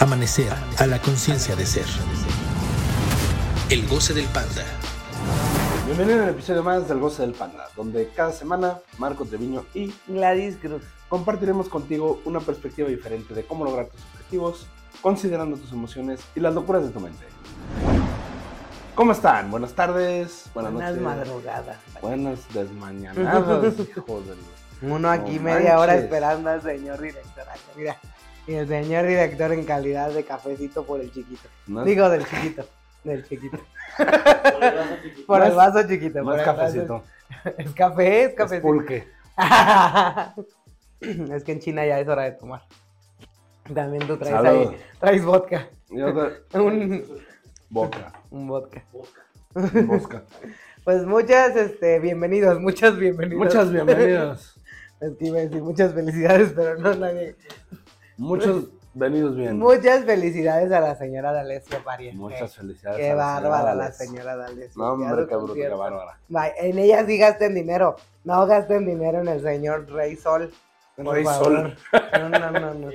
Amanecer a la conciencia de ser. El goce del panda. Bienvenido al episodio más del Goce del Panda, donde cada semana Marco Treviño y Gladys Cruz. compartiremos contigo una perspectiva diferente de cómo lograr tus objetivos, considerando tus emociones y las locuras de tu mente. ¿Cómo están? Buenas tardes, buenas, Buenas noches, madrugadas. buenas desmañanadas, hijo del... Uno aquí No media hora esperando al señor director. Mira, y el señor director en calidad de cafecito por el chiquito. No, Digo del chiquito, del chiquito. por el es- vaso chiquito. por es el vaso- cafecito, Es café, es es cafecito. pulque. es que en China ya es hora de tomar. También tú traes Salud. ahí, traes vodka. Yo te- Un, Boca, un vodka. bosca. Pues muchas, este, bienvenidos, muchas bienvenidas. Muchas bienvenidas. Es que iba a decir muchas felicidades, pero no nadie. Muchos venidos bien. Muchas felicidades a la señora D'Alessio Pariente. Muchas felicidades. Qué a la bárbara la señora D'Alessio. No, hombre, qué bruta, qué bárbara. En ella sí gasten dinero. No gasten dinero en el señor Rey Sol. Rey. Sol. No, no, no, no.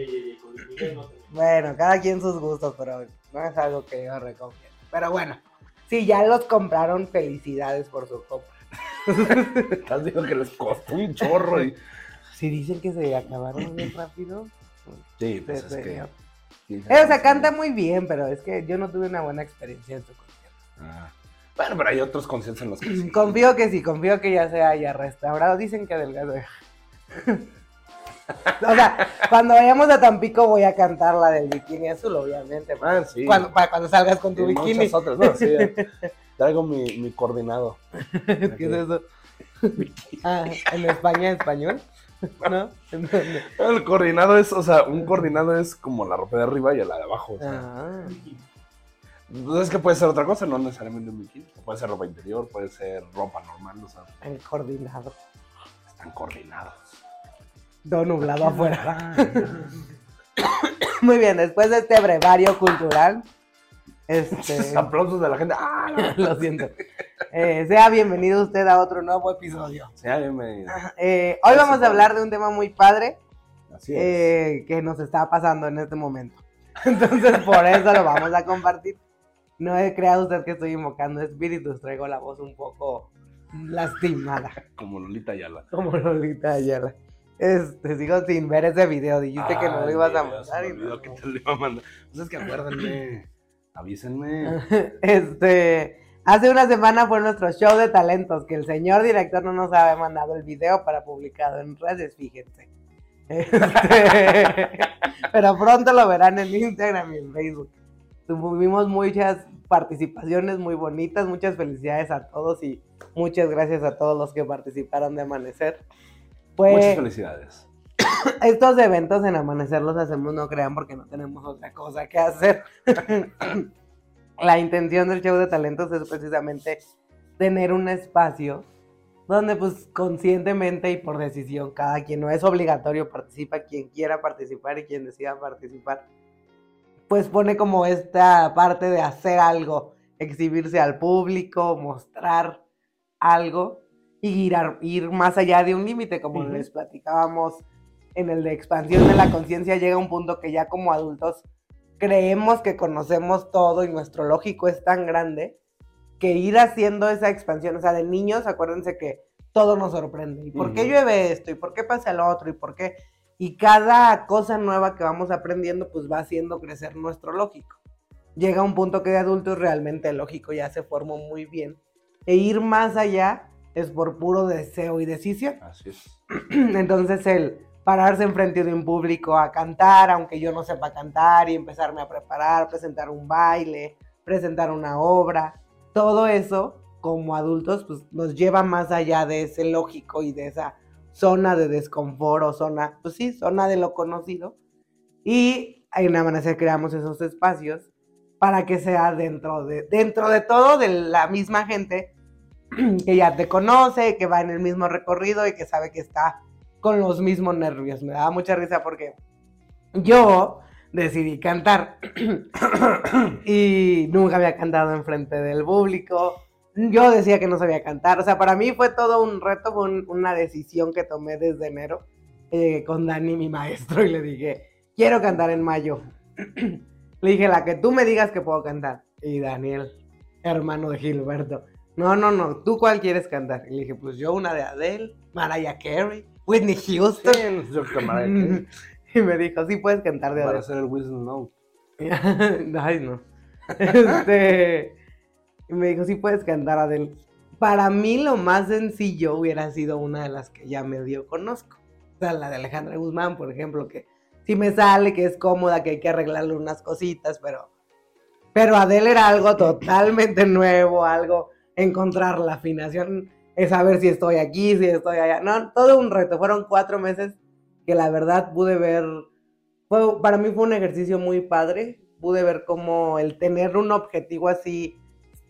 Bueno, cada quien sus gustos, pero no es algo que yo recomiendo. Pero bueno, si ya los compraron, felicidades por su compra. Estás diciendo que les costó un chorro y... Si dicen que se acabaron bien rápido. Sí, pues es que... Eh, o sea, canta muy bien, pero es que yo no tuve una buena experiencia en su concierto. Ah. Bueno, pero hay otros conciertos en los que sí. Confío que sí, confío que ya se haya restaurado. Dicen que delgado. o sea, cuando vayamos a Tampico voy a cantar la del bikini azul, obviamente. Ah, sí. Cuando, para cuando salgas con Y tu bikini. muchas otras, no, sí. Traigo mi, mi coordinado. ¿Qué es eso? Ah, ¿En España español? ¿No? El coordinado es, o sea, un coordinado es como la ropa de arriba y la de abajo. O sea, Ah, Entonces, que puede ser otra cosa, no necesariamente un bikini. Puede ser ropa interior, puede ser ropa normal, o sea, el coordinado. están coordinados. Todo nublado afuera. Muy bien, después de este brevario cultural, este, Aplausos de la gente. ¡Ah! lo siento. Eh, sea bienvenido usted a otro nuevo episodio. Sea bienvenido. Eh, hoy vamos a hablar de un tema muy padre Así es. eh, que nos está pasando en este momento. Entonces, por eso lo vamos a compartir. No he creado usted que estoy invocando espíritus, traigo la voz un poco lastimada, Como Lolita Ayala. como Lolita Ayala. Este, sigo sin ver ese video, dijiste que no lo ibas a mandar. y no que te lo iba a mandar. Pues es que acuérdenme. Avísenme. Este, hace una semana fue nuestro show de talentos, que el señor director no nos había mandado el video para publicado en redes, fíjense. Este, pero pronto lo verán en Instagram y en Facebook. Tuvimos muchas participaciones muy bonitas, muchas felicidades a todos y muchas gracias a todos los que participaron de Amanecer. Pues, Muchas felicidades. estos eventos en Amanecer los hacemos, no crean, porque no tenemos otra cosa que hacer. La intención del show de talentos es precisamente tener un espacio donde pues conscientemente y por decisión cada quien, no es obligatorio, participa quien quiera participar y quien decida participar, pues pone como esta parte de hacer algo, exhibirse al público, mostrar algo y ir, a- ir más allá de un límite, como les platicábamos en el de expansión de la conciencia, llega un punto que ya como adultos creemos que conocemos todo y nuestro lógico es tan grande que ir haciendo esa expansión, o sea, de niños, acuérdense que todo nos sorprende. ¿Y por qué llueve esto? ¿Y por qué pasa lo otro? ¿Y por qué? Y cada cosa nueva que vamos aprendiendo, pues va haciendo crecer nuestro lógico. Llega un punto que de adultos realmente el lógico ya se formó muy bien. E ir más allá es por puro deseo y decisión. Así es. Entonces el pararse enfrente de un público a cantar, aunque yo no sepa cantar, y empezarme a preparar, presentar un baile, presentar una obra, todo eso como adultos pues nos lleva más allá de ese lógico y de esa zona de desconfort o zona, pues sí, zona de lo conocido. Y en Amanecer creamos esos espacios para que sea dentro de, dentro de todo de la misma gente que ya te conoce, que va en el mismo recorrido y que sabe que está con los mismos nervios. Me daba mucha risa porque yo decidí cantar y nunca había cantado enfrente del público. Yo decía que no sabía cantar. O sea, para mí fue todo un reto, fue un- una decisión que tomé desde enero eh, con Dani, mi maestro, y le dije, quiero cantar en mayo. Le dije, la que tú me digas que puedo cantar. Y Daniel, hermano de Gilberto, no, no, no, ¿tú cuál quieres cantar? Y le dije, pues yo una de Adele, Mariah Carey, Whitney Houston. Sí. Y me dijo, sí puedes cantar de Para hacer el Whistle Note. Ay, no. Este, y me dijo, sí puedes cantar Adele. Para mí lo más sencillo hubiera sido una de las que ya medio conozco. O sea, la de Alejandra Guzmán, por ejemplo, que sí me sale, que es cómoda, que hay que arreglarle unas cositas, pero... Pero Adele era algo totalmente nuevo, algo, encontrar la afinación, es saber si estoy aquí, si estoy allá. No, todo un reto. Fueron cuatro meses que la verdad pude ver fue- para mí fue un ejercicio muy padre. Pude ver cómo el tener un objetivo así,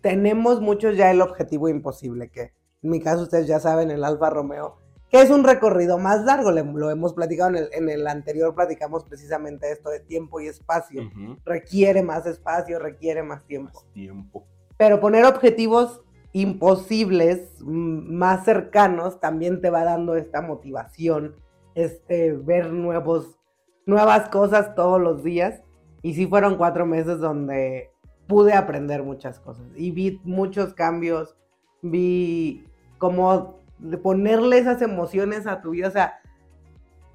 tenemos muchos ya el objetivo imposible, que en mi caso ustedes ya saben, el Alfa Romeo, que es un recorrido más largo, le- lo hemos platicado en el, en el anterior, platicamos precisamente esto de tiempo y espacio. Requiere más espacio, requiere más tiempo. Más tiempo. Pero poner objetivos imposibles, más cercanos, también te va dando esta motivación, este, ver nuevos, nuevas cosas todos los días. Y sí fueron cuatro meses donde pude aprender muchas cosas y vi muchos cambios, vi cómo ponerle esas emociones a tu vida, o sea,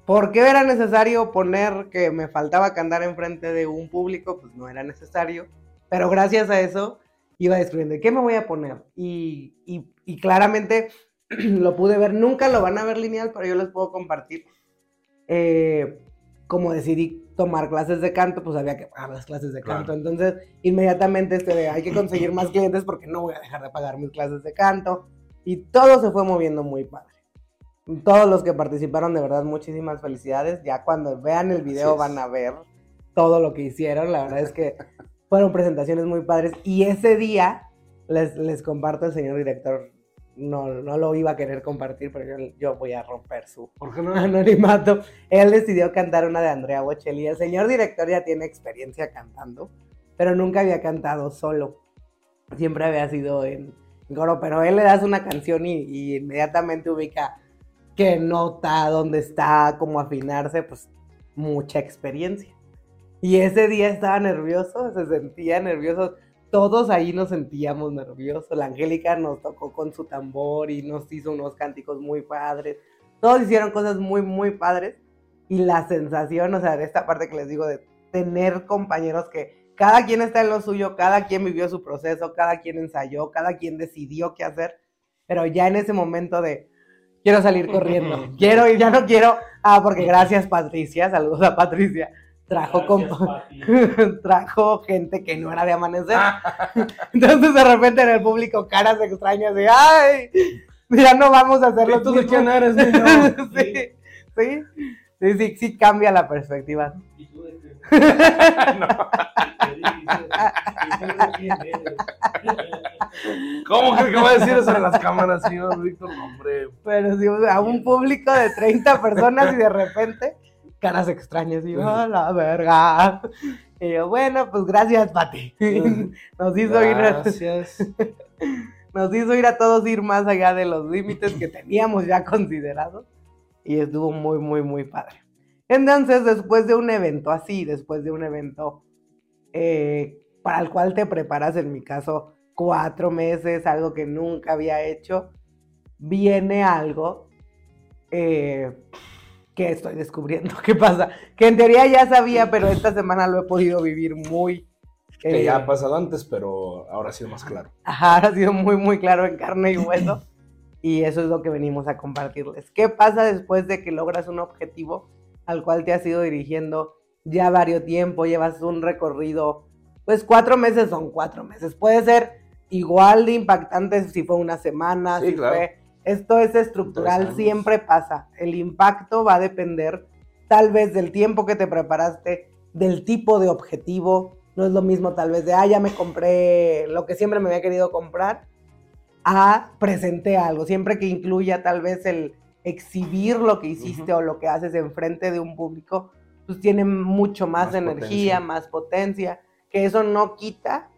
¿por qué era necesario poner que me faltaba cantar enfrente de un público? Pues no era necesario, pero gracias a eso iba descubriendo, ¿qué me voy a poner? Y, y- y claramente lo pude ver, nunca lo van a ver lineal, pero yo les puedo compartir. Eh, como decidí tomar clases de canto, pues había que pagar las clases de canto. Claro. Entonces, inmediatamente este de, hay que conseguir más clientes porque no voy a dejar de pagar mis clases de canto. Y todo se fue moviendo muy padre. Todos los que participaron, de verdad, muchísimas felicidades. Ya cuando vean el video van a ver todo lo que hicieron. La verdad es que fueron presentaciones muy padres. Y ese día, les, les comparto, el señor director no, no lo iba a querer compartir, pero yo, yo voy a romper su ¿Por qué no? anonimato. Él decidió cantar una de Andrea Bocelli. El señor director ya tiene experiencia cantando, pero nunca había cantado solo. Siempre había sido en coro, pero él le das una canción y, y inmediatamente ubica qué nota, dónde está, cómo afinarse, pues mucha experiencia. Y ese día estaba nervioso, se sentía nervioso. Todos ahí nos sentíamos nerviosos. La Angélica nos tocó con su tambor y nos hizo unos cánticos muy padres. Todos hicieron cosas muy, muy padres. Y la sensación, o sea, de esta parte que les digo, de tener compañeros que cada quien está en lo suyo, cada quien vivió su proceso, cada quien ensayó, cada quien decidió qué hacer. Pero ya en ese momento de, quiero salir corriendo, quiero ir, ya no quiero. Ah, porque gracias Patricia, saludos a Patricia. Trajo, compa- trajo gente que no era de amanecer. Entonces de repente en el público caras extrañas de ¡ay! Ya no vamos a hacerlo ¿Tú de mismo". quién eres, niño? sí, sí, sí, sí, sí cambia la perspectiva. ¿Y tú de qué? ¿Qué. ¿Cómo crees que va a decir eso en las cámaras, señor Víctor? No, Hombre. Pero sí, a un público de 30 personas y de repente caras extrañas y yo, "A la verga. Y yo, bueno, pues gracias, Pati. Nos hizo ir a, Gracias. nos hizo ir a todos ir más allá de los límites que teníamos ya considerados. Y estuvo muy, muy, muy padre. Entonces, después de un evento así, después de un evento eh, para el cual te preparas, en mi caso, cuatro meses, algo que nunca había hecho, viene algo eh, que estoy descubriendo. ¿Qué pasa? Que en teoría ya sabía, pero esta semana lo he podido vivir muy... Que eh, ya ha pasado antes, pero ahora ha sido más claro. Ajá, ha sido muy, muy claro en carne y hueso. Y eso es lo que venimos a compartirles. ¿Qué pasa después de que logras un objetivo al cual te has ido dirigiendo ya varios tiempo? Llevas un recorrido, pues cuatro meses son cuatro meses. Puede ser igual de impactante si fue una semana, Sí, si claro. fue... Esto es estructural, siempre pasa. El impacto va a depender tal vez del tiempo que te preparaste, del tipo de objetivo. No es lo mismo tal vez de, ah, ya me compré lo que siempre me había querido comprar, a presenté algo. Siempre que incluya tal vez el exhibir lo que hiciste o lo que haces enfrente de un público, pues tiene mucho más, Más energía, potencia. más potencia, que eso no quita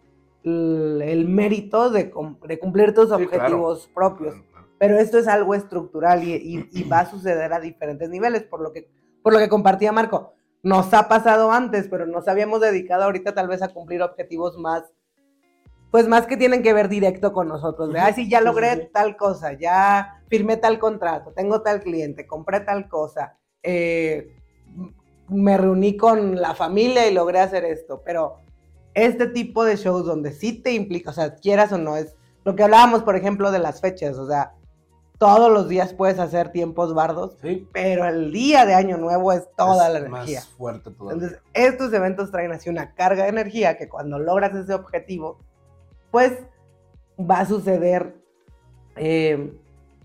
el, el mérito de, de cumplir tus Sí, claro. objetivos propios Claro, claro. Pero esto es algo estructural y, y- y va a suceder a diferentes niveles, por lo que, por lo que compartía Marco. nos ha pasado antes, pero nos habíamos dedicado ahorita tal vez a cumplir objetivos más, pues más que tienen que ver directo con nosotros. De, ah, sí, ya logré tal cosa, ya firmé tal contrato, tengo tal cliente, compré tal cosa, eh, me reuní con la familia y logré hacer esto, pero este tipo de shows donde sí te implica, o sea, quieras o no, es lo que hablábamos, por ejemplo, de las fechas, o sea, todos los días puedes hacer tiempos bardos, Sí. pero el día de Año Nuevo es toda Es la energía. Más fuerte todavía. Entonces, estos eventos traen así una carga de energía que cuando logras ese objetivo, pues va a suceder eh,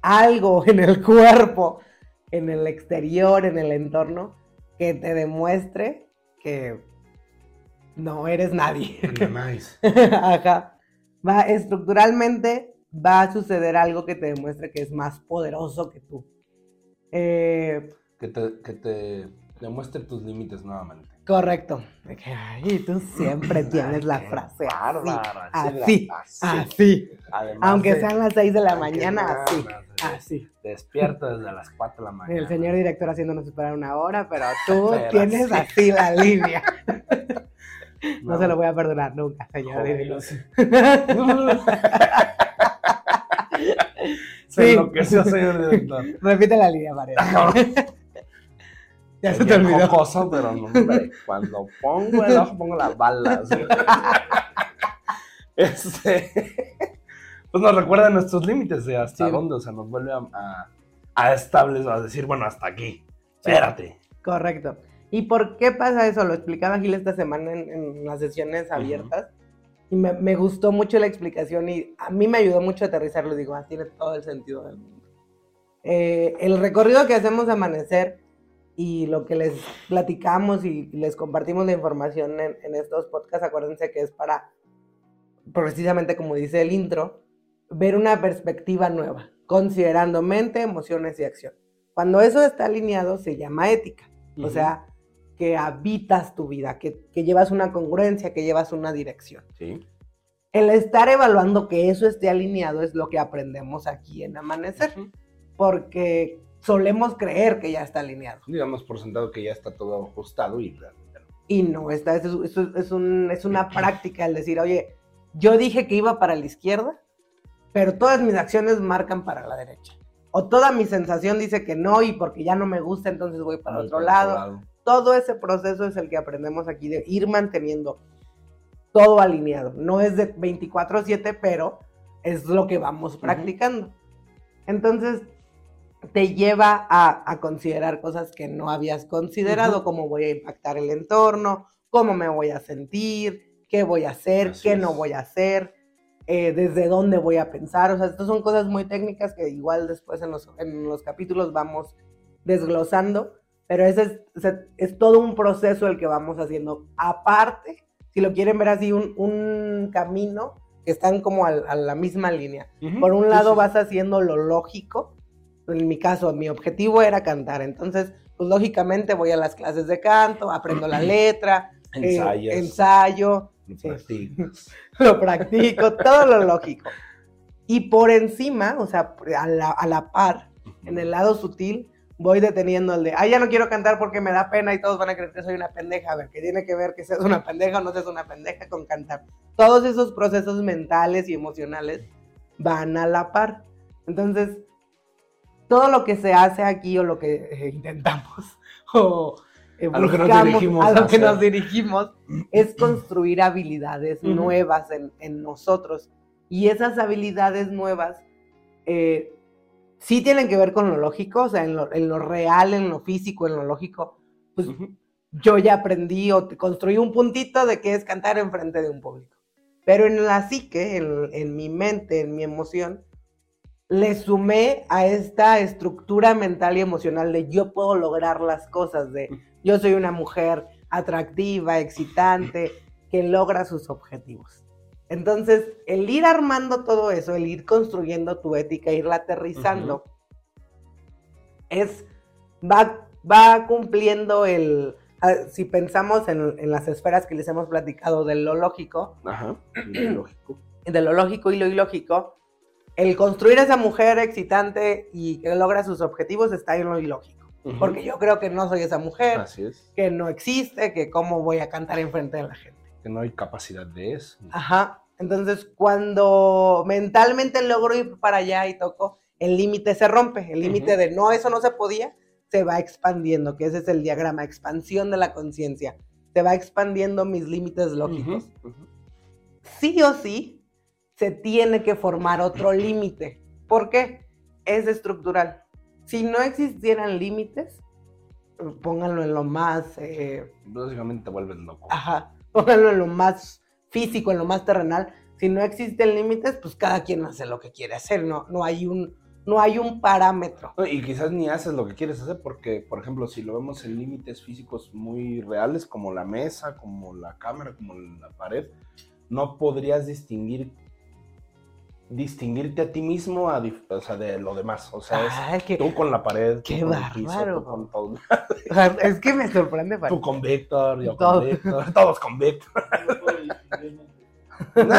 algo en el cuerpo, en el exterior, en el entorno, que te demuestre que no eres nadie. Ajá. Va, estructuralmente va a suceder algo que te demuestre que es más poderoso que tú. Eh, Que te, que te demuestre tus límites nuevamente. correcto. Ay, tú siempre tienes la frase así, sí, así, así. Además Aunque de- sean las 6 de la mañana, nada así, así. Despierto desde las 4 de la mañana. El señor director haciéndonos esperar una hora, pero tú Pero tienes así. así la línea. No, se lo voy a perdonar nunca, señor director. sí. Se enloqueció, señor director. Repite la línea, María. ya se te olvidó. jocoso, pero no, hombre, cuando pongo el ojo, pongo las balas. este, pues nos recuerda nuestros límites de hasta Sí. dónde, o sea, nos vuelve a, a, a establecer, a decir, bueno, hasta aquí. Espérate. Correcto. ¿Y por qué pasa eso? Lo explicaba Gil esta semana en, en las sesiones abiertas. Y me, me gustó mucho la explicación y a mí me ayudó mucho a aterrizarlo. Digo, ah, tiene todo el sentido del mundo. Eh, el recorrido que hacemos de amanecer y lo que les platicamos y les compartimos la información en, en estos podcasts, acuérdense que es para, precisamente como dice el intro, ver una perspectiva nueva, considerando mente, emociones y acción. Cuando eso está alineado se llama ética. O Ujú. sea, que habitas tu vida, que, que llevas una congruencia, que llevas una dirección. Sí. El estar evaluando que eso esté alineado es lo que aprendemos aquí en Amanecer, porque solemos creer que ya está alineado. Digamos por sentado que ya está todo ajustado y realmente no. Y no, esta es, es, es un- es una práctica el decir, oye, yo dije que iba para la izquierda, pero todas mis acciones marcan para la derecha. O toda mi sensación dice que no y porque ya no me gusta, entonces voy para otro para lado. Todo ese proceso es el que aprendemos aquí de ir manteniendo todo alineado. No es de 24/7, pero es lo que vamos practicando. Entonces, te lleva a, a considerar cosas que no habías considerado, Ujú. cómo voy a impactar el entorno, cómo me voy a sentir, qué voy a hacer, Así qué es. no voy a hacer, eh, desde dónde voy a pensar. O sea, estas son cosas muy técnicas que igual después en los, en los capítulos vamos desglosando, pero ese es, o sea, es todo un proceso el que vamos haciendo. Aparte, si lo quieren ver así, un, un camino que están como al- a, la misma línea. Ujú. Por un Sí, lado sí. vas haciendo lo lógico. En mi caso, mi objetivo era cantar. Entonces, pues lógicamente voy a las clases de canto, aprendo la letra, eh, ensayo, lo sí. lo practico, todo lo lógico. Y por encima, o sea, a la, a la par, en el lado sutil, voy deteniendo el de, ay, ya no quiero cantar porque me da pena y todos van a creer que soy una pendeja. A ver, ¿qué tiene que ver que seas una pendeja o no seas una pendeja con cantar? Todos esos procesos mentales y emocionales van a la par. Entonces, todo lo que se hace aquí o lo que eh, intentamos o eh, A lo que nos dirigimos a a lo que nos dirigimos es construir habilidades nuevas en, en nosotros. Y esas habilidades nuevas eh, sí tienen que ver con lo lógico, o sea, en lo, en lo real, en lo físico, en lo lógico. Pues yo ya aprendí o te- construí un puntito de qué es cantar enfrente de un público. Pero en la psique, en, en mi mente, en mi emoción, le sumé a esta estructura mental y emocional de yo puedo lograr las cosas, de yo soy una mujer atractiva, excitante, que logra sus objetivos. Entonces, el ir armando todo eso, el ir construyendo tu ética, irla aterrizando, es, va, va cumpliendo el, ah, si pensamos en, en las esferas que les hemos platicado de lo lógico, Ajá. Lógico. de lo lógico y lo ilógico, el construir esa mujer excitante y que logra sus objetivos está en lo ilógico. Porque yo creo que no soy esa mujer, Así es. que no existe, que cómo voy a cantar enfrente de la gente. Que no hay capacidad de eso. Ajá. Entonces, cuando mentalmente logro ir para allá y toco, el límite se rompe. El límite de no, eso no se podía, se va expandiendo, que ese es el diagrama, expansión de la conciencia. Se va expandiendo mis límites lógicos. Sí o sí, se tiene que formar otro límite. ¿Por qué? Es estructural. Si no existieran límites, pónganlo en lo más eh, Básicamente te vuelves loco. Ajá, pónganlo en lo más físico, en lo más terrenal. Si no existen límites, pues cada quien hace lo que quiere hacer, no, no, hay, un, no hay un parámetro. Y quizás ni haces lo que quieres hacer porque, por ejemplo, si lo vemos en límites físicos muy reales, como la mesa, como la cámara, como la pared, no podrías distinguir distinguirte a ti mismo a o sea, de lo demás. O sea, es que, tú con la pared, tú qué con el piso, bárbaro. tú con todo. o sea, es que me sorprende. Juan. Tú con Víctor, yo Todo. con Víctor, todos con Víctor.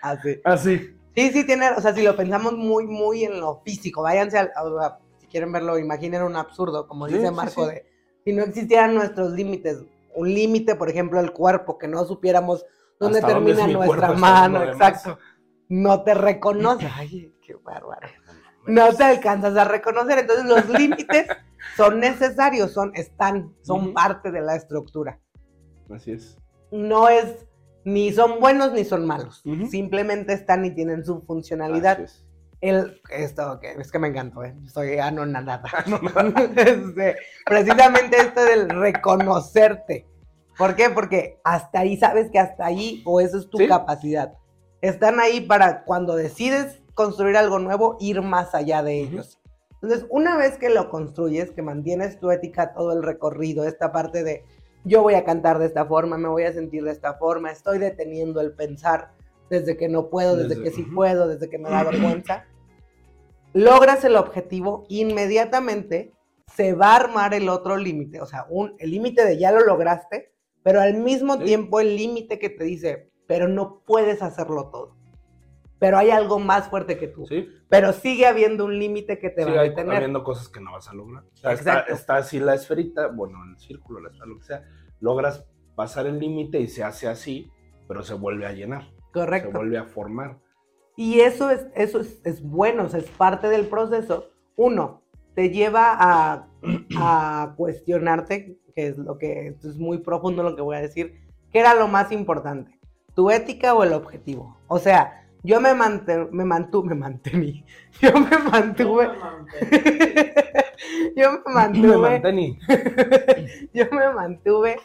Así. Así. Sí, sí, tiene, o sea, si lo pensamos muy, muy en lo físico, váyanse al, a- si quieren verlo, imaginen un absurdo, como Sí, dice Marco, sí. de si no existieran nuestros límites, un límite, por ejemplo, el cuerpo, que no supiéramos dónde Hasta termina mi nuestra mano, exacto. No te reconoce. Ay, qué bárbaro. No te alcanzas a reconocer. Entonces, los límites son necesarios, son, están, son parte de la estructura. Así es. No es, ni son buenos ni son malos. Simplemente están y tienen su funcionalidad. Es. El, esto, que es que me encantó, ¿eh? soy anonadada. Este, precisamente esto del reconocerte. ¿Por qué? Porque hasta ahí sabes que hasta ahí, o eso es tu Sí. capacidad. Están ahí para cuando decides construir algo nuevo, ir más allá de ellos. Entonces, una vez que lo construyes, que mantienes tu ética todo el recorrido, esta parte de yo voy a cantar de esta forma, me voy a sentir de esta forma, estoy deteniendo el pensar desde que no puedo, desde, Desde- que sí puedo, desde que me da vergüenza, logras el objetivo, inmediatamente se va a armar el otro límite, o sea, un, el límite de ya lo lograste, pero al mismo Sí. tiempo el límite que te dice, pero no puedes hacerlo todo. Pero hay algo más fuerte que tú. Sí. Pero sigue habiendo un límite que te va a detener. habiendo cosas que no vas a lograr. O sea, está, está así la esferita, bueno, el círculo, la esfera, lo que sea. Logras pasar el límite y se hace así, pero se vuelve a llenar. Se Correcto. vuelve a formar. Y eso es, eso es, es bueno, o sea, es parte del proceso. Uno, te lleva a, a cuestionarte, que es lo que esto es muy profundo lo que voy a decir, ¿qué era lo más importante? ¿Tu ética o el objetivo? O sea, yo me, mante- me mantuve, me mantení, yo me mantuve, yo me Me mantuve, mantení. yo me mantuve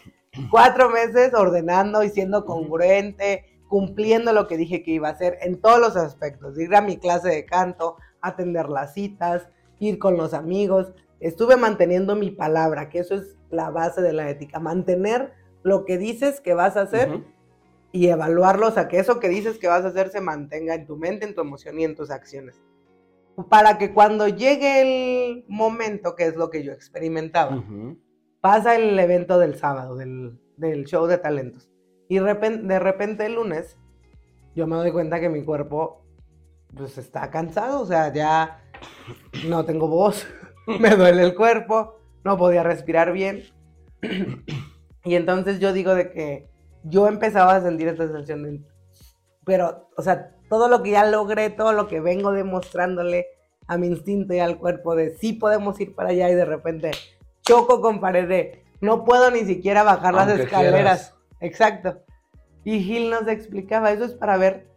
cuatro meses ordenando y siendo congruente, cumpliendo lo que dije que iba a hacer en todos los aspectos. Ir a mi clase de canto, atender las citas, ir con los amigos. Estuve manteniendo mi palabra, que eso es la base de la ética. Mantener lo que dices que vas a hacer. Y evaluarlo, o sea, que eso que dices que vas a hacer se mantenga en tu mente, en tu emoción y en tus acciones. Para que cuando llegue el momento, que es lo que yo experimentaba, pasa el evento del sábado, del, del show de talentos. Y repen- de repente el lunes, yo me doy cuenta que mi cuerpo, pues está cansado, o sea, ya no tengo voz, me duele el cuerpo, no podía respirar bien. y entonces yo digo de que yo empezaba a sentir esta sensación de, pero, o sea, todo lo que ya logré, todo lo que vengo demostrándole a mi instinto y al cuerpo de sí podemos ir para allá y de repente choco con pared de no puedo ni siquiera bajar las escaleras. Exacto. Y Gil nos explicaba, eso es para ver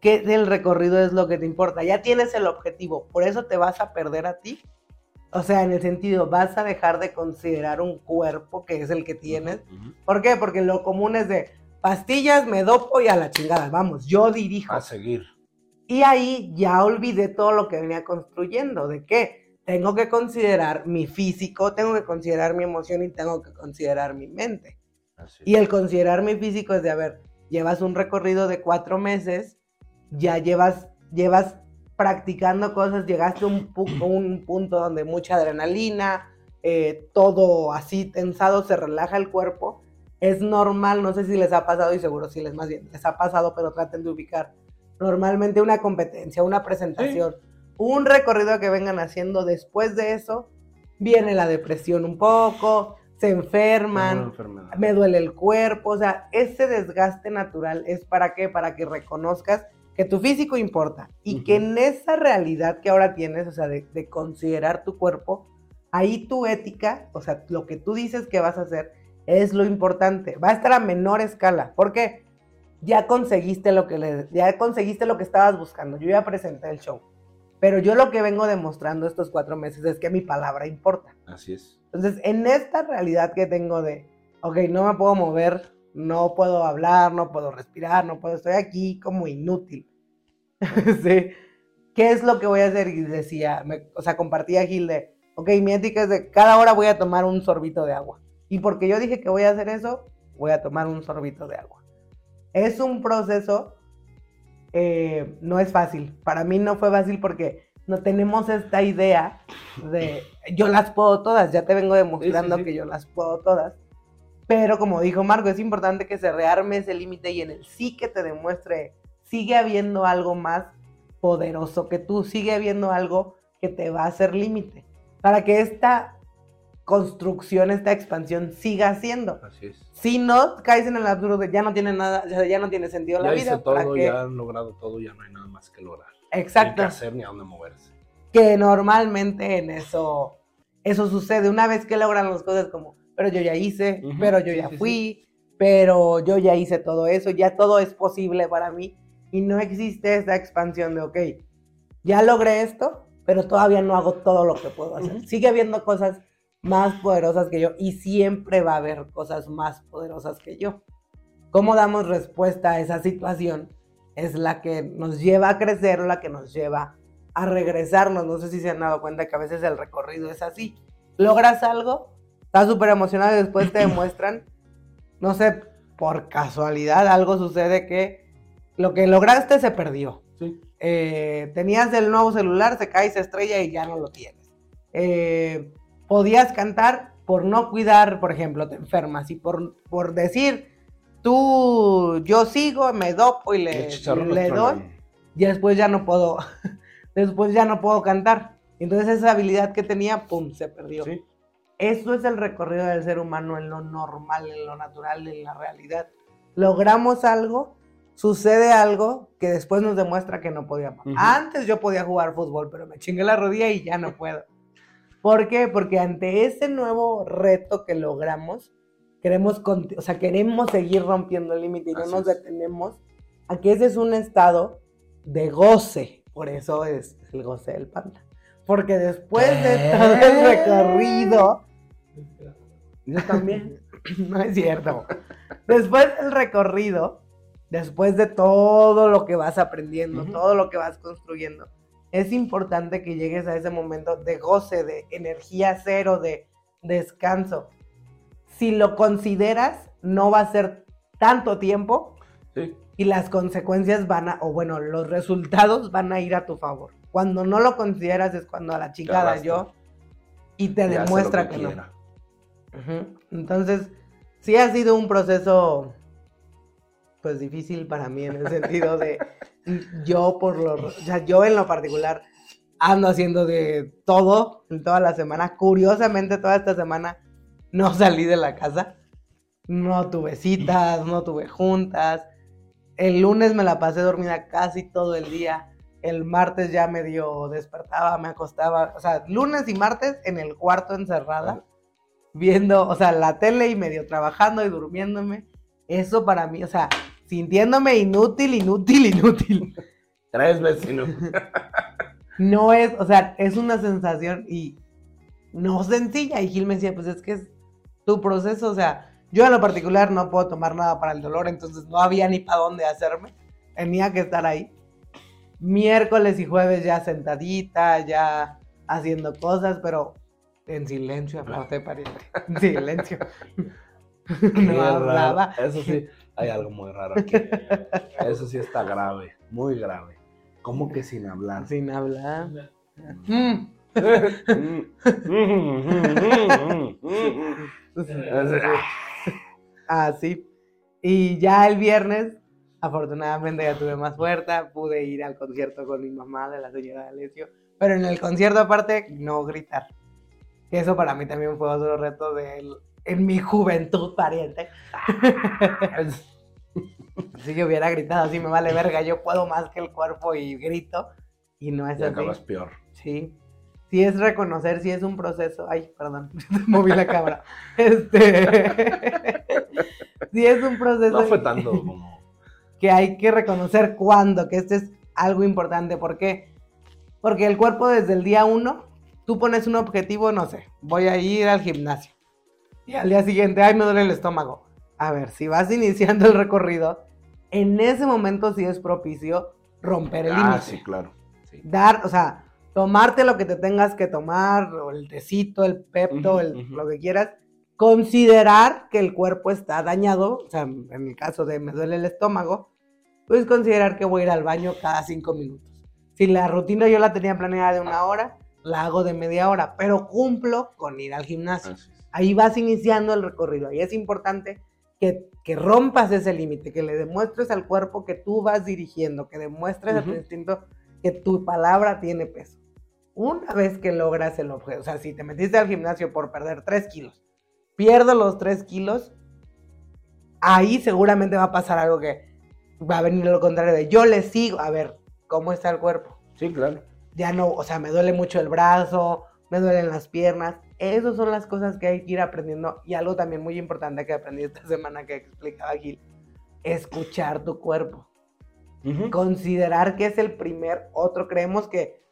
qué del recorrido es lo que te importa. Ya tienes el objetivo, por eso te vas a perder a ti. O sea, en el sentido, vas a dejar de considerar un cuerpo que es el que tienes. ¿Por qué? Porque lo común es de pastillas, me dopo y a la chingada. Vamos, yo dirijo. A seguir. Y ahí ya olvidé todo lo que venía construyendo. ¿De qué? Tengo que considerar mi físico, tengo que considerar mi emoción y tengo que considerar mi mente. Así Y el considerar mi físico es de, a ver, llevas un recorrido de cuatro meses, ya llevas, llevas practicando cosas, llegaste a un, pu- un punto donde mucha adrenalina, eh, todo así tensado, se relaja el cuerpo. Es normal, no sé si les ha pasado y seguro si les más bien les ha pasado, pero traten de ubicar. Normalmente una competencia, una presentación, un recorrido que vengan haciendo después de eso, viene la depresión un poco, se enferman, me duele el cuerpo, o sea, ese desgaste natural es para qué, para que reconozcas que tu físico importa y que Ujú. en esa realidad que ahora tienes, o sea, de, de considerar tu cuerpo, ahí tu ética, o sea, lo que tú dices que vas a hacer es lo importante. Va a estar a menor escala. ¿Por qué? Ya conseguiste lo que le, ya conseguiste lo que estabas buscando. Yo ya presenté el show. Pero yo lo que vengo demostrando estos cuatro meses es que mi palabra importa. Así es. Entonces, en esta realidad que tengo de, ok, no me puedo mover, no puedo hablar, no puedo respirar, no puedo, estoy aquí como inútil. sí. ¿Qué es lo que voy a hacer? Y decía, me- o sea, compartía Gil de, ok, mi ética es de cada hora voy a tomar un sorbito de agua. Y porque yo dije que voy a hacer eso, voy a tomar un sorbito de agua. Es un proceso, eh, no es fácil. Para mí no fue fácil porque no tenemos esta idea de yo las puedo todas, ya te vengo demostrando sí. que yo las puedo todas. Pero como dijo Marco, es importante que se rearme ese límite y en el sí que te demuestre, sigue habiendo algo más poderoso que tú, sigue habiendo algo que te va a hacer límite. Para que esta construcción, esta expansión siga haciendo. Así es. Si no, caes en el absurdo de ya no tiene nada, ya, ya no tiene sentido la Ya vida. hice ¿para todo, qué? ya han logrado todo, ya no hay nada más que lograr. Ni Exacto. qué hacer ni a dónde moverse. que normalmente en eso, eso sucede una vez que logran las cosas como, pero yo ya hice, pero yo sí, ya sí, fui, pero yo ya hice todo eso, ya todo es posible para mí y no existe esa expansión de, ok, ya logré esto, pero todavía no hago todo lo que puedo hacer. Sigue habiendo cosas más poderosas que yo y siempre va a haber cosas más poderosas que yo. ¿Cómo damos respuesta a esa situación? Es la que nos lleva a crecer la que nos lleva a regresarnos. No sé si se han dado cuenta que a veces el recorrido es así. Logras algo, estás súper emocionado y después te demuestran, no sé, por casualidad algo sucede que lo que lograste se perdió. Sí. Eh, tenías el nuevo celular, se cae, se estrella y ya no lo tienes. Eh, podías cantar por no cuidar, por ejemplo, te enfermas y por, por decir, tú, yo sigo, me dopo y le, le doy, y después ya no puedo, después ya no puedo cantar. Entonces esa habilidad que tenía, pum, se perdió. Sí. Eso es el recorrido del ser humano en lo normal, en lo natural, en la realidad. Logramos algo, sucede algo que después nos demuestra que no podíamos. Antes yo podía jugar fútbol, pero me chingué la rodilla y ya no puedo. ¿Por qué? Porque ante ese nuevo reto que logramos, queremos, o sea, queremos seguir rompiendo el límite y no Así nos detenemos. Aquí ese es un estado de goce. Por eso es el goce del panda. Porque después de todo el recorrido, Yo también. no es cierto. Después del recorrido, después de todo lo que vas aprendiendo, todo lo que vas construyendo, es importante que llegues a ese momento de goce, de energía cero, de descanso. Si lo consideras, no va a ser tanto tiempo Sí. y las consecuencias van a, o bueno, los resultados van a ir a tu favor. Cuando no lo consideras es cuando a la chingada arrastra. yo y te Y demuestra que, no. quiera. Ujú. Entonces, sí ha sido un proceso, pues difícil para mí en el sentido de yo por lo, o sea, yo en lo particular ando haciendo de todo en toda la semana. Curiosamente, toda esta semana no salí de la casa, no tuve citas, no tuve juntas. El lunes me la pasé dormida casi todo el día. El martes ya medio despertaba, me acostaba. O sea, lunes y martes en el cuarto encerrada viendo, o sea, la tele y medio trabajando y durmiéndome. Eso para mí, o sea, sintiéndome inútil, inútil, inútil. Tres veces y no. Es, o sea, es una sensación y no sencilla. Y Gil me decía, pues es que es tu proceso, o sea, yo en lo particular no puedo tomar nada para el dolor, entonces no había ni para dónde hacerme. Tenía que estar ahí. Miércoles y jueves ya sentadita, ya haciendo cosas, pero en silencio, aparte pariente. En silencio. No hablaba. Eso sí, hay algo muy raro aquí. Eso sí está grave, muy grave. ¿Cómo que sin hablar? Sin hablar. Mm. Así. Y ya el viernes, afortunadamente ya tuve más fuerza, pude ir al concierto con mi mamá de la señora de Alessio, pero en el concierto aparte no gritar. Eso para mí también fue otro reto de él en mi juventud pariente. si yo hubiera gritado así, me vale verga, yo puedo más que el cuerpo y grito. Y no es Y acabas así. peor. Sí. Sí es reconocer, sí es un proceso. Ay, perdón, moví la cámara. Este. sí es un proceso. No fue tanto como. que hay que reconocer cuándo, que este es algo importante. ¿Por qué? Porque el cuerpo desde el día uno, tú pones un objetivo, no sé, voy a ir al gimnasio. Y al día siguiente, ay, me duele el estómago. A ver, si vas iniciando el recorrido, en ese momento sí es propicio romper el Ah, límite. sí, claro. Sí. Dar, o sea, tomarte lo que te tengas que tomar, o el tecito, el pepto, el- lo que quieras, considerar que el cuerpo está dañado, o sea, en el caso de me duele el estómago, pues considerar que voy a ir al baño cada cinco minutos. Si la rutina yo la tenía planeada de una hora, la hago de media hora, pero cumplo con ir al gimnasio. Es. Ahí vas iniciando el recorrido. Ahí es importante que, que rompas ese límite, que le demuestres al cuerpo que tú vas dirigiendo, que demuestres a tu instinto que tu palabra tiene peso. Una vez que logras el objeto, o sea, si te metiste al gimnasio por perder 3 kilos, pierdo los 3 kilos, ahí seguramente va a pasar algo que va a venir lo contrario de yo le sigo, a ver, ¿cómo está el cuerpo? Sí, claro. ya no, o sea, me duele mucho el brazo, me duelen las piernas. Esas son las cosas que hay que ir aprendiendo. Y algo también muy importante que aprendí esta semana que explicaba Gil, escuchar tu cuerpo. Considerar que es el primer otro. Creemos que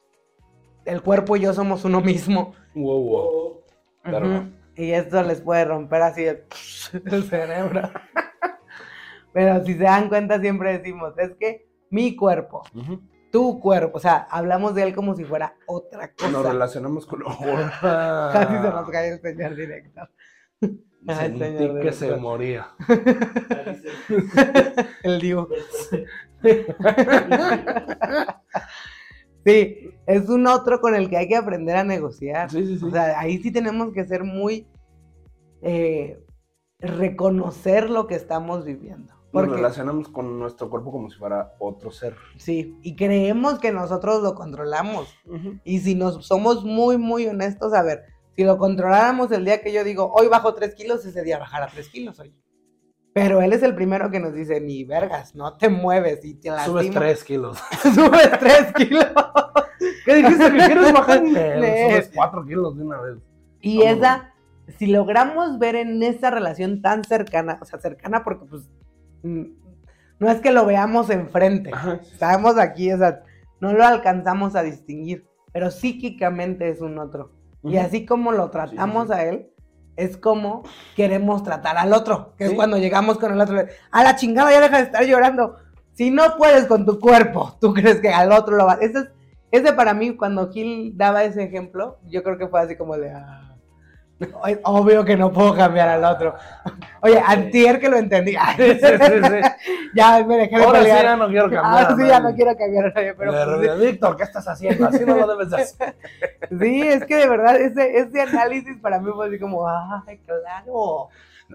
el cuerpo y yo somos uno mismo. Wow, wow. Claro. Ujú. Y esto les puede romper así el, el cerebro. Pero si se dan cuenta, siempre decimos, es que mi cuerpo. Tu cuerpo, o sea, hablamos de él como si fuera otra cosa. Nos relacionamos con. Casi se nos cae el señor directo. Ay, Sentí señor que se director. moría. El Divo. Sí, es un otro con el que hay que aprender a negociar. Sí, sí, sí. O sea, ahí sí tenemos que ser muy. eh, reconocer lo que estamos viviendo. Nos Porque, relacionamos con nuestro cuerpo como si fuera otro ser. sí, y creemos que nosotros lo controlamos. Y si nos somos muy, muy honestos, a ver, si lo controláramos el día que yo digo, hoy bajo 3 kilos, ese día bajará 3 kilos hoy. Pero él es el primero que nos dice, ni vergas, no te mueves y te lastimas. Subes 3 kilos. Subes 3 kilos. ¿Qué dijiste que quieres bajar? Ne- Subes 4 kilos de una vez. Y esa, si logramos ver en esa relación tan cercana, o sea, cercana porque pues no es que lo veamos enfrente, Ajá. estamos aquí, o sea, no lo alcanzamos a distinguir, pero psíquicamente es un otro. Y así como lo tratamos sí. a él, es como queremos tratar al otro, que es cuando llegamos con el otro, a la chingada ya deja de estar llorando. Si no puedes con tu cuerpo, tú crees que al otro lo va. Ese, es, ese para mí, cuando Gil daba ese ejemplo, yo creo que fue así como de, ah, obvio que no puedo cambiar al otro. Oye, antier que lo entendí. Sí, sí, sí. ya me dejé de Ahora sí ya no quiero cambiar. Ahora sí ya no quiero cambiar a nadie, pero De pues, Víctor, ¿qué estás haciendo? Así no lo debes de hacer. Sí, es que de verdad ese, ese análisis para mí fue así como, ay, claro,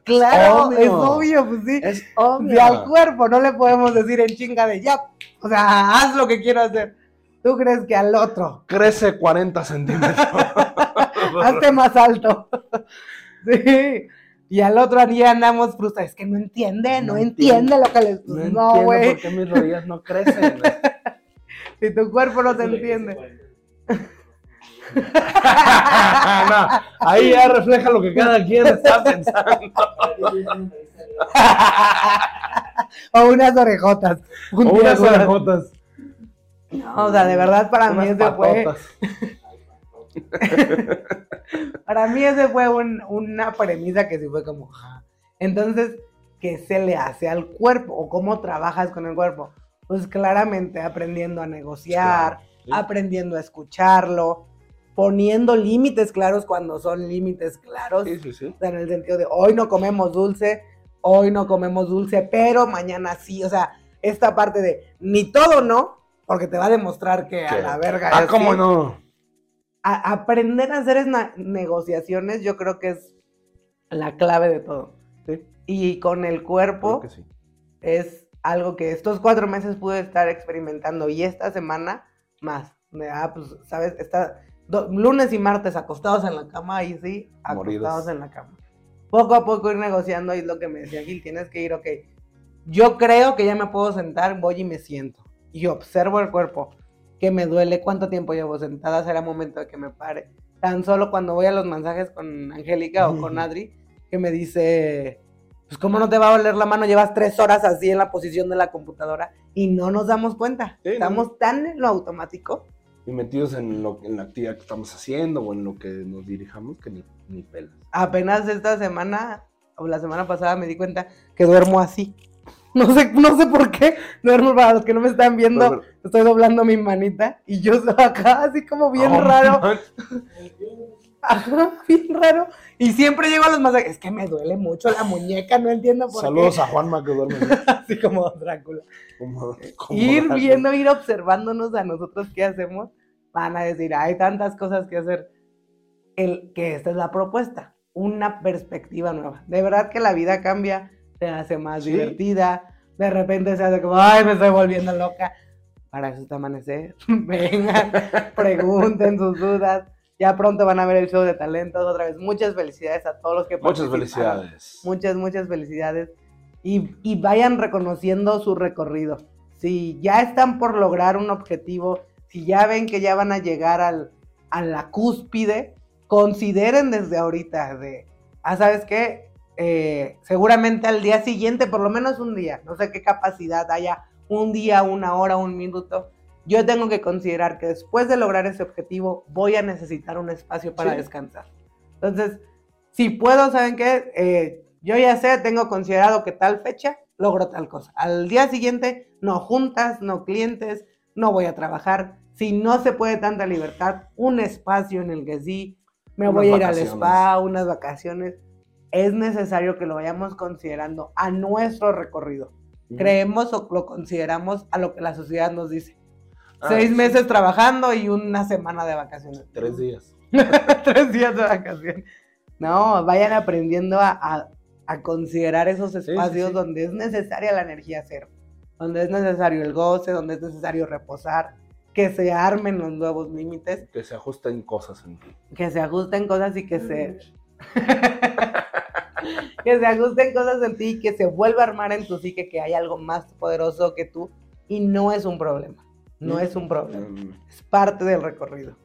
claro, Obvio. es obvio, pues sí. Es Si al cuerpo no le podemos decir en chinga de ya, o sea, haz lo que quiero hacer. ¿Tú crees que al otro? Crece 40 centímetros. Hazte más alto. Sí. Y al otro día andamos frustrados. Es que no entiende, no, No entiende lo que les... No, No, entiendo por qué mis rodillas no crecen. Si tu cuerpo no te Eso entiende. no, ahí ya refleja lo que cada quien está pensando. o unas orejotas. Un O unas orejotas. No, o sea, de verdad para mí unas ese fue... Para mí ese fue un- una premisa que sí fue como, "Ja". entonces, ¿qué se le hace al cuerpo? ¿O cómo trabajas con el cuerpo? Pues claramente aprendiendo a negociar, Claro, sí. aprendiendo a escucharlo, poniendo límites claros cuando son límites claros, Sí, sí, sí. o sea, en el sentido de hoy no comemos dulce, hoy no comemos dulce, pero mañana sí, o sea, esta parte de ni todo no, porque te va a demostrar que a la verga. Ah, cómo no. A- aprender a hacer negociaciones, yo creo que es la clave de todo. Sí. Y con el cuerpo que sí. es algo que estos cuatro meses pude estar experimentando y esta semana más. De, ah, pues, ¿sabes? Esta, do- lunes y martes acostados en la cama, y sí, Moridos. acostados en la cama. Poco a poco ir negociando, y es lo que me decía Gil, tienes que ir, ok, yo creo que ya me puedo sentar, voy y me siento, y observo el cuerpo, que me duele, cuánto tiempo llevo sentada, será momento de que me pare. Tan solo cuando voy a los mensajes con Angélica o con Adri, que me dice, pues cómo no te va a doler la mano, llevas tres horas así en la posición de la computadora y no nos damos cuenta. Sí, no. Estamos tan en lo automático. Y metidos en, lo, en la actividad que estamos haciendo o en lo que nos dirijamos que ni, ni pelas. Apenas esta semana o la semana pasada me di cuenta que duermo así. No sé, no sé por qué. Duermo para los que no me están viendo. Pero- Estoy doblando mi manita y yo acá así como bien Oh, raro. Ajá, bien raro. Y siempre llego a los masajes. Es que me duele mucho la muñeca, no entiendo por Saludos qué. a Juanma que duerme Así como Drácula. como, como ir Drácula. viendo, ir observándonos a nosotros qué hacemos, van a decir, hay tantas cosas que hacer. El, que esta es la propuesta, una perspectiva nueva. De verdad que la vida cambia, se hace más Sí. divertida, de repente se hace como, ay, me estoy volviendo loca. Para eso está amanecer. Vengan, pregunten sus dudas. Ya pronto van a ver el show de talentos otra vez. Muchas felicidades a todos los que Muchas felicidades. Muchas, muchas felicidades. Y, y vayan reconociendo su recorrido. Si ya están por lograr un objetivo, si ya ven que ya van a llegar al, a la cúspide, consideren desde ahorita de, ah, ¿sabes qué? Eh, seguramente al día siguiente, por lo menos un día, no sé qué capacidad haya, un día, una hora, un minuto, yo tengo que considerar que después de lograr ese objetivo voy a necesitar un espacio para Sí. descansar. Entonces, si puedo, ¿saben qué? Eh, yo ya sé, tengo considerado que tal fecha logro tal cosa. Al día siguiente, no juntas, no clientes, no voy a trabajar. Si no se puede tanta libertad, un espacio en el que sí, me Unas voy a ir vacaciones. al spa, unas vacaciones. Es necesario que lo vayamos considerando a nuestro recorrido. Ujú. Creemos o lo consideramos a lo que la sociedad nos dice. Ah, Seis sí. meses trabajando y una semana de vacaciones. Tres días. Tres días de vacaciones. No, vayan aprendiendo a, a- a considerar esos sí, espacios sí. donde es necesaria la energía cero, donde es necesario el goce, donde es necesario reposar, que se armen los nuevos límites, Que se ajusten cosas en ti. que se ajusten cosas y que se... que se ajusten cosas en ti que se vuelva a armar en tu psique que hay algo más poderoso que tú y no es un problema, no es un problema, Mm, es parte del recorrido.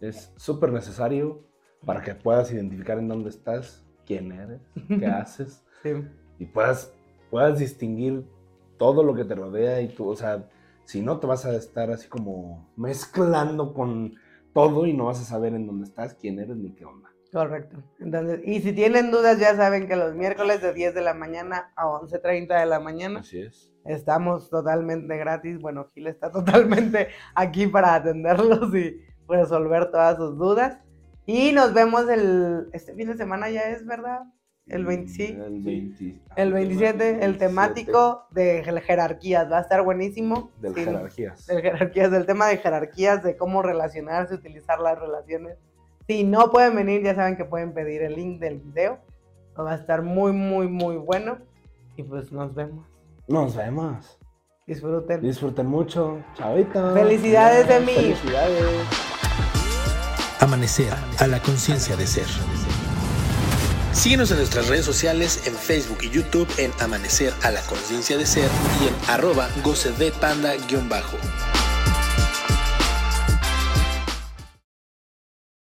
Es súper necesario para que puedas identificar en dónde estás, quién eres, qué haces Sí. y puedas, puedas distinguir todo lo que te rodea y tú, o sea, si no te vas a estar así como mezclando con todo y no vas a saber en dónde estás, quién eres ni qué onda. Correcto. Entonces, y si tienen dudas, ya saben que los miércoles de 10 de la mañana a 11.30 de la mañana Así es. estamos totalmente gratis. Bueno, Gil está totalmente aquí para atenderlos y resolver todas sus dudas. Y nos vemos el, este fin de semana ya es, ¿verdad? El 25. El 20. El 27, el temático de jer- jerarquías. Va a estar buenísimo. Del Sí, jerarquías. del jerarquías, del tema de jerarquías, de cómo relacionarse, utilizar las relaciones. Si no pueden venir, ya saben que pueden pedir el link del video. Va a estar muy, muy, muy bueno. Y pues nos vemos. Nos vemos. Disfruten. Disfruten mucho. Chavita. Felicidades de mí. Felicidades. Amanecer a la conciencia de ser. Síguenos en nuestras redes sociales en Facebook y YouTube en Amanecer a la conciencia de ser y en arroba goce de panda guion bajo.